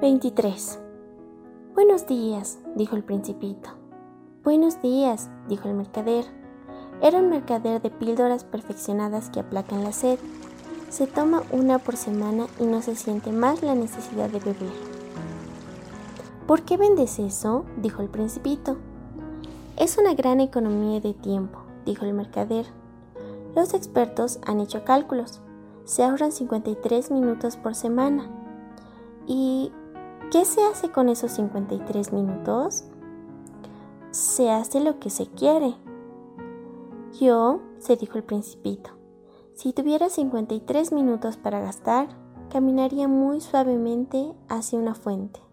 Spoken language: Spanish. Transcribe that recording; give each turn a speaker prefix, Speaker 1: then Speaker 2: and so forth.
Speaker 1: 23. Buenos días, dijo el principito. Buenos días, dijo el mercader. Era un mercader de píldoras perfeccionadas que aplacan la sed. Se toma una por semana y no se siente más la necesidad de beber. ¿Por qué vendes eso? dijo el principito. Es una gran economía de tiempo, dijo el mercader. Los expertos han hecho cálculos. Se ahorran 53 minutos por semana. ¿Y ¿Qué se hace con esos 53 minutos? Se hace lo que se quiere. Yo, se dijo el principito, si tuviera 53 minutos para gastar, caminaría muy suavemente hacia una fuente.